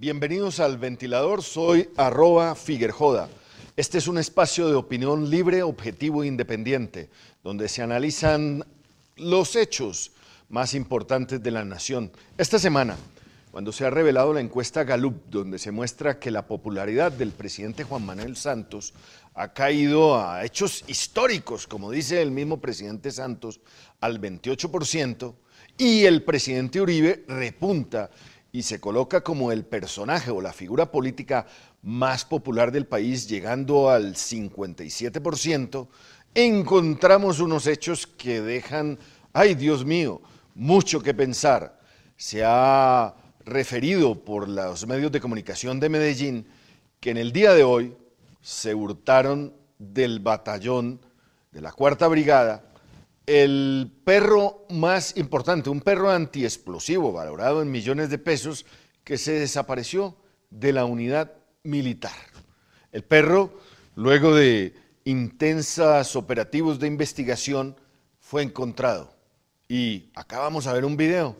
Bienvenidos al ventilador, soy arroba. Este es un espacio de opinión libre, objetivo e independiente, donde se analizan los hechos más importantes de la nación. Esta semana, cuando se ha revelado la encuesta Gallup, donde se muestra que la popularidad del presidente Juan Manuel Santos ha caído a hechos históricos, como dice el mismo presidente Santos, al 28%, y el presidente Uribe repunta y se coloca como el personaje o la figura política más popular del país, llegando al 57%, encontramos unos hechos que dejan, ay Dios mío, mucho que pensar. Se ha referido por los medios de comunicación de Medellín que en el día de hoy se hurtaron del batallón de la Cuarta Brigada el perro más importante, un perro antiexplosivo valorado en millones de pesos que se desapareció de la unidad militar. El perro, luego de intensos operativos de investigación, fue encontrado. Y acá vamos a ver un video.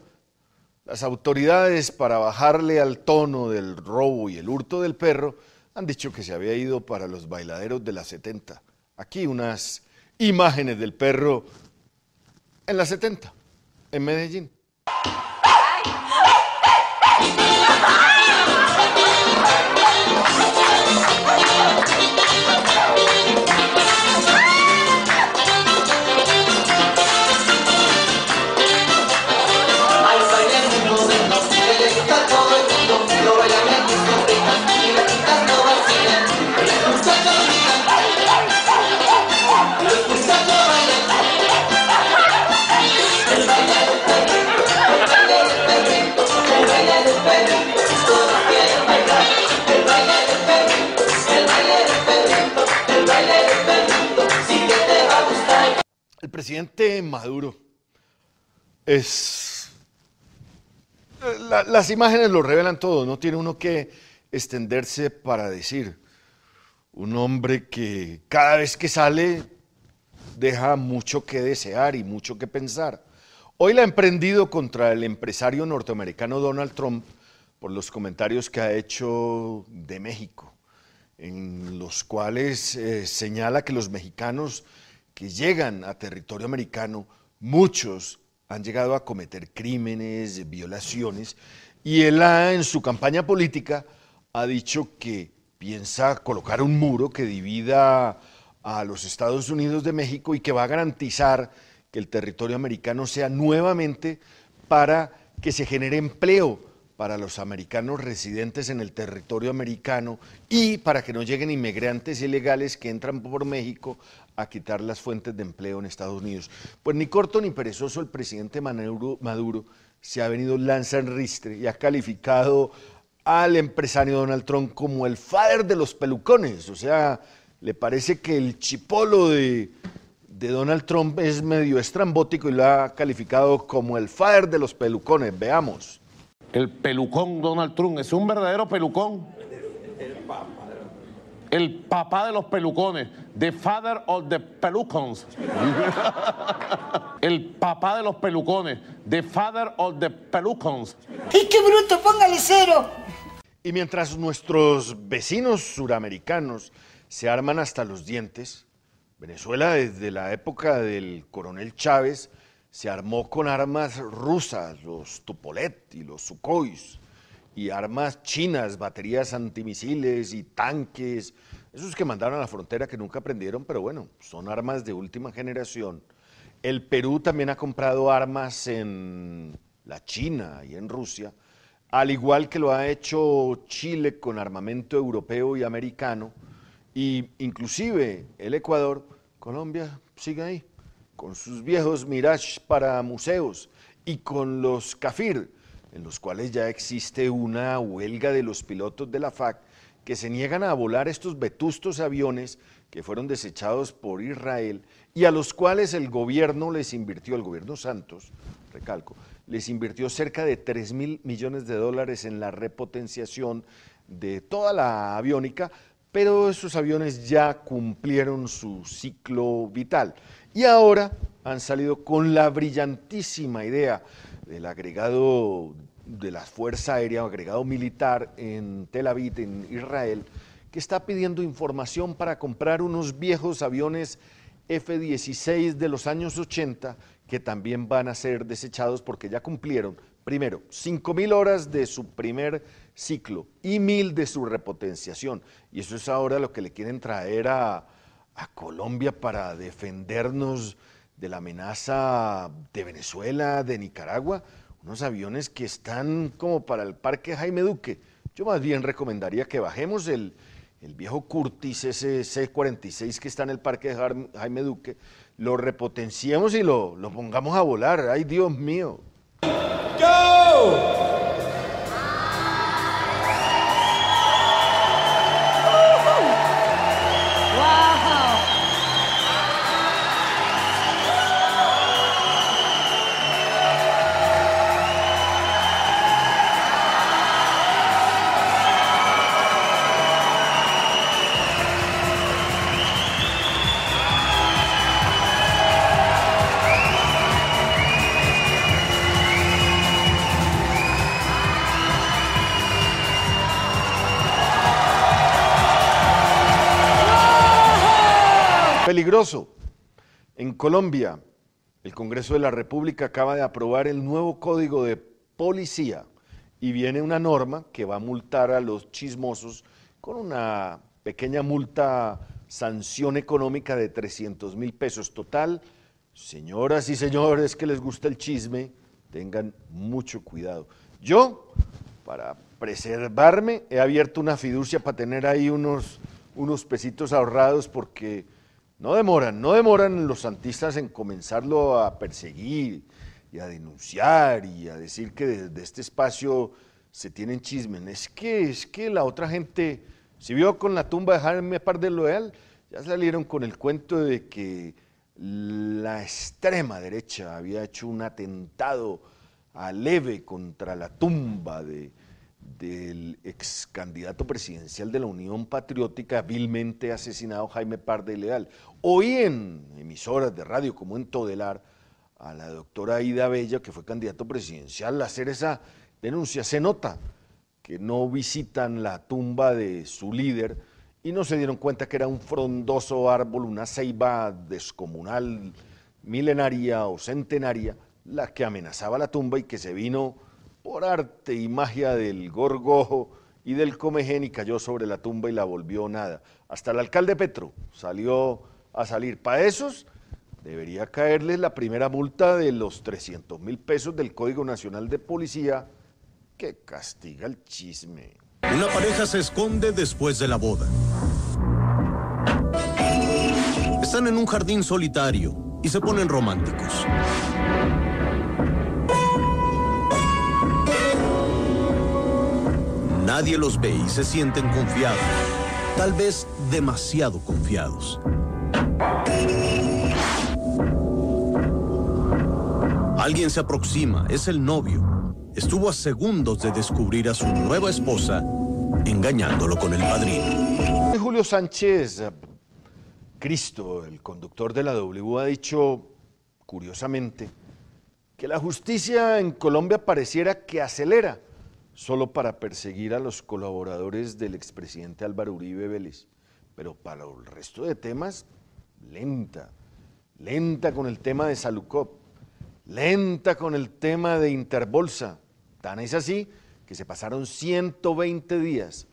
Las autoridades, para bajarle al tono del robo y el hurto del perro, han dicho que se había ido para los bailaderos de la 70. Aquí unas imágenes del perro en la 70, en Medellín. Presidente Maduro es... las imágenes lo revelan todo, no tiene uno que extenderse para decir. Un hombre que cada vez que sale deja mucho que desear y mucho que pensar. Hoy la ha emprendido contra el empresario norteamericano Donald Trump por los comentarios que ha hecho de México, en los cuales eh, señala que los mexicanos que llegan a territorio americano, muchos han llegado a cometer crímenes, violaciones, y él en su campaña política ha dicho que piensa colocar un muro que divida a los Estados Unidos de México y que va a garantizar que el territorio americano sea nuevamente para que se genere empleo para los americanos residentes en el territorio americano y para que no lleguen inmigrantes ilegales que entran por México a quitar las fuentes de empleo en Estados Unidos. Pues ni corto ni perezoso el presidente Maduro, se ha venido lanza en ristre y ha calificado al empresario Donald Trump como el father de los pelucones. O sea, le parece que el chipolo de, de Donald Trump es medio estrambótico y lo ha calificado como el father de los pelucones. Veamos. El pelucón Donald Trump es un verdadero pelucón el papá de los pelucones, the father of the pelucons. el papá de los pelucones, the father of the pelucons. ¡Y qué bruto! ¡Póngale cero! Y mientras nuestros vecinos suramericanos se arman hasta los dientes, Venezuela desde la época del coronel Chávez se armó con armas rusas, los Tupolet y los Sukhois y armas chinas, baterías antimisiles y tanques, esos que mandaron a la frontera que nunca aprendieron, pero bueno, son armas de última generación. El Perú también ha comprado armas en la China y en Rusia, al igual que lo ha hecho Chile con armamento europeo y americano, y inclusive el Ecuador, Colombia sigue ahí, con sus viejos Mirage para museos y con los CAFIR, en los cuales ya existe una huelga de los pilotos de la FAC que se niegan a volar estos vetustos aviones que fueron desechados por Israel y a los cuales el gobierno les invirtió, el gobierno Santos, recalco, les invirtió cerca de 3 mil millones de dólares en la repotenciación de toda la aviónica, pero esos aviones ya cumplieron su ciclo vital y ahora han salido con la brillantísima idea del agregado de la Fuerza Aérea, agregado militar en Tel Aviv, en Israel, que está pidiendo información para comprar unos viejos aviones F-16 de los años 80 que también van a ser desechados porque ya cumplieron, primero, 5.000 horas de su primer ciclo y 1.000 de su repotenciación. Y eso es ahora lo que le quieren traer a, a Colombia para defendernos de la amenaza de Venezuela, de Nicaragua, unos aviones que están como para el Parque Jaime Duque. Yo más bien recomendaría que bajemos el, el viejo Curtis, ese C-46 que está en el Parque Jaime Duque, lo repotenciemos y lo, lo pongamos a volar. ¡Ay, Dios mío! En Colombia, el Congreso de la República acaba de aprobar el nuevo código de policía y viene una norma que va a multar a los chismosos con una pequeña multa, sanción económica de 300 mil pesos total. Señoras y señores que les gusta el chisme, tengan mucho cuidado. Yo, para preservarme, he abierto una fiducia para tener ahí unos, unos pesitos ahorrados porque no demoran, no demoran los santistas en comenzarlo a perseguir y a denunciar y a decir que desde este espacio se tienen chismes. Es que, es que la otra gente, si vio con la tumba de Jaime Pardo Loel, ya salieron con el cuento de que la extrema derecha había hecho un atentado a leve contra la tumba de, del ex candidato presidencial de la Unión Patriótica, vilmente asesinado Jaime Parde Leal. Oí en emisoras de radio como en Todelar a la doctora Ida Bella, que fue candidato presidencial, hacer esa denuncia. Se nota que no visitan la tumba de su líder y no se dieron cuenta que era un frondoso árbol, una ceiba descomunal, milenaria o centenaria, la que amenazaba la tumba y que se vino por arte y magia del gorgojo y del comején y cayó sobre la tumba y la volvió nada. Hasta el alcalde Petro salió a salir. Para esos debería caerles la primera multa de los 300 mil pesos del Código Nacional de Policía que castiga el chisme. Una pareja se esconde después de la boda. Están en un jardín solitario y se ponen románticos. Nadie los ve y se sienten confiados, tal vez demasiado confiados. Alguien se aproxima, es el novio. Estuvo a segundos de descubrir a su nueva esposa engañándolo con el padrino. Julio Sánchez, Cristo, el conductor de la W, ha dicho, curiosamente, que la justicia en Colombia pareciera que acelera solo para perseguir a los colaboradores del expresidente Álvaro Uribe Vélez, pero para el resto de temas, lenta, lenta con el tema de Salucop, lenta con el tema de Interbolsa. Tan es así que se pasaron 120 días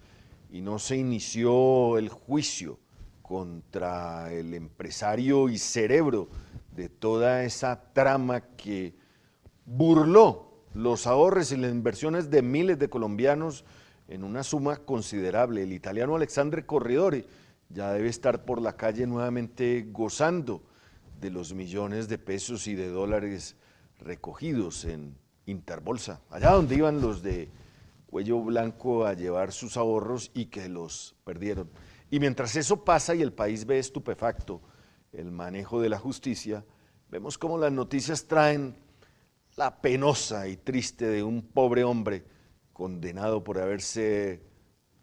y no se inició el juicio contra el empresario y cerebro de toda esa trama que burló los ahorros y las inversiones de miles de colombianos en una suma considerable. El italiano Alexandre Corridori ya debe estar por la calle nuevamente gozando de los millones de pesos y de dólares recogidos en Interbolsa, allá donde iban los de cuello blanco a llevar sus ahorros y que los perdieron. Y mientras eso pasa y el país ve estupefacto el manejo de la justicia, vemos cómo las noticias traen la penosa y triste de un pobre hombre condenado por haberse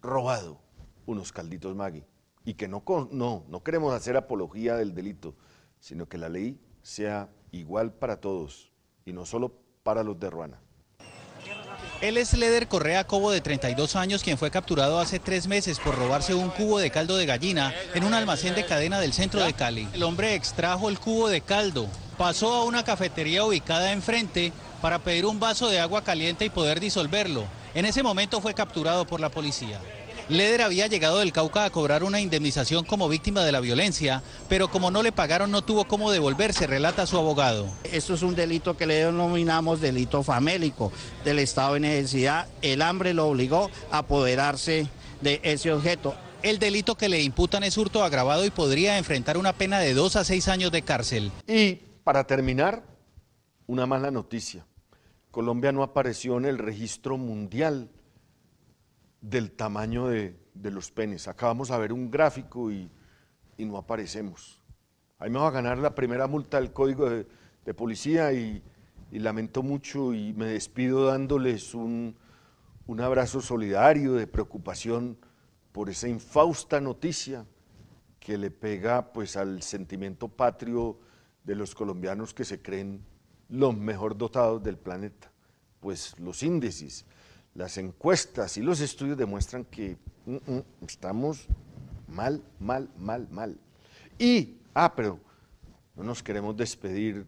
robado unos calditos Maggi. Y que no, no, no queremos hacer apología del delito, sino que la ley sea igual para todos y no solo para los de Ruana. Él es Leder Correa Cobo de 32 años, quien fue capturado hace tres meses por robarse un cubo de caldo de gallina en un almacén de cadena del centro de Cali. El hombre extrajo el cubo de caldo, pasó a una cafetería ubicada enfrente para pedir un vaso de agua caliente y poder disolverlo. En ese momento fue capturado por la policía. Leder había llegado del Cauca a cobrar una indemnización como víctima de la violencia, pero como no le pagaron no tuvo cómo devolverse, relata su abogado. Esto es un delito que le denominamos delito famélico del estado de necesidad. El hambre lo obligó a apoderarse de ese objeto. El delito que le imputan es hurto agravado y podría enfrentar una pena de dos a seis años de cárcel. Y para terminar, una mala noticia. Colombia no apareció en el registro mundial del tamaño de, de los penes. Acabamos a ver un gráfico y, y, no aparecemos. Ahí me va a ganar la primera multa del código de, de policía y, y, lamento mucho y me despido dándoles un, un abrazo solidario de preocupación por esa infausta noticia que le pega pues al sentimiento patrio de los colombianos que se creen los mejor dotados del planeta. Pues los índices las encuestas y los estudios demuestran que mm, mm, estamos mal, mal, mal, mal. Y, ah, pero no nos queremos despedir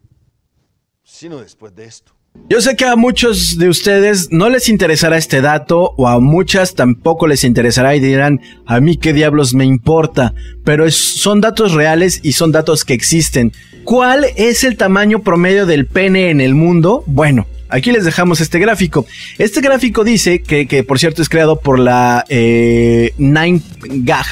sino después de esto. Yo sé que a muchos de ustedes no les interesará este dato o a muchas tampoco les interesará y dirán, a mí qué diablos me importa, pero son datos reales y son datos que existen. ¿Cuál es el tamaño promedio del pene en el mundo? Bueno, Aquí les dejamos este gráfico. Este gráfico dice que, que por cierto es creado por la eh, 9gag.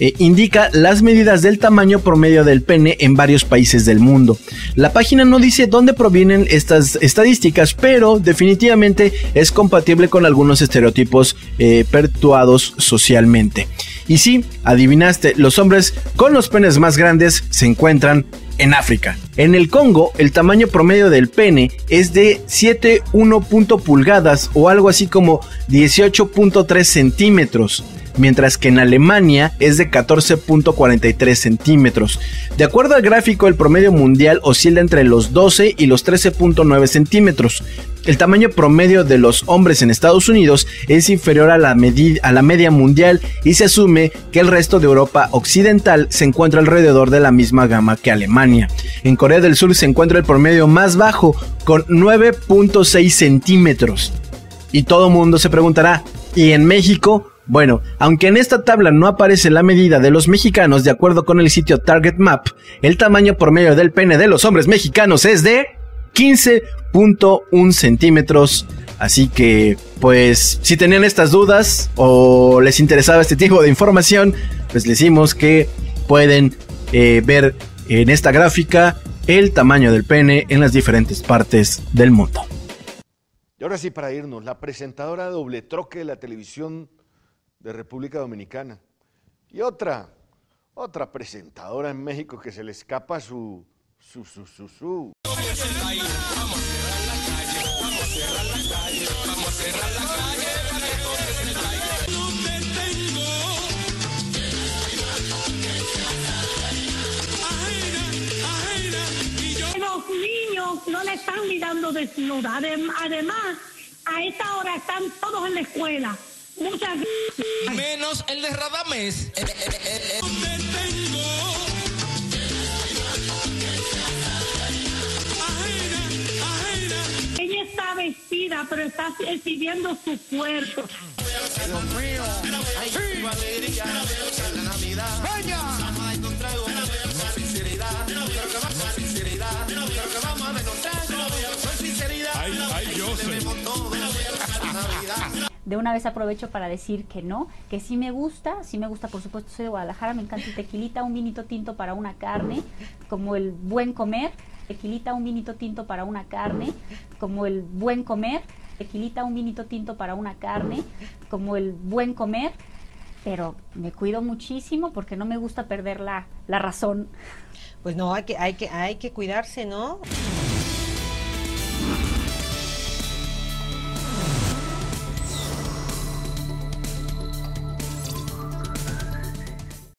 Eh, indica las medidas del tamaño promedio del pene en varios países del mundo. La página no dice dónde provienen estas estadísticas, pero definitivamente es compatible con algunos estereotipos eh, perpetuados socialmente. Y sí, adivinaste, los hombres con los penes más grandes se encuentran en África. En el Congo, el tamaño promedio del pene es de 7,1 pulgadas o algo así como 18.3 centímetros mientras que en Alemania es de 14.43 centímetros. De acuerdo al gráfico, el promedio mundial oscila entre los 12 y los 13.9 centímetros. El tamaño promedio de los hombres en Estados Unidos es inferior a la, a la, media mundial y se asume que el resto de Europa occidental se encuentra alrededor de la misma gama que Alemania. En Corea del Sur se encuentra el promedio más bajo con 9.6 centímetros. Y todo mundo se preguntará, ¿y en México? Bueno, aunque en esta tabla no aparece la medida de los mexicanos de acuerdo con el sitio Target Map, el tamaño promedio del pene de los hombres mexicanos es de 15.1 centímetros. Así que, pues, si tenían estas dudas o les interesaba este tipo de información, pues les decimos que pueden eh, ver en esta gráfica el tamaño del pene en las diferentes partes del mundo. Y ahora sí, para irnos, la presentadora doble troque de la televisión de República Dominicana. Y otra, otra presentadora en México que se le escapa su, su, su, su, su. Los niños no le están mirando desnuda. Además, a esta hora están todos en la escuela. Muchas Menos el de Radamés. Ella está vestida, pero está exhibiendo su cuerpo. Dios mío. Ay, la Navidad. Sinceridad. De una vez aprovecho para decir que no, que sí me gusta, sí me gusta, por supuesto, soy de Guadalajara, me encanta el tequilita, un vinito tinto para una carne, como el buen comer, tequilita, un vinito tinto para una carne, como el buen comer, tequilita, un vinito tinto para una carne, como el buen comer, pero me cuido muchísimo porque no me gusta perder la, la razón. Pues no, hay que, hay que, hay que cuidarse, ¿no?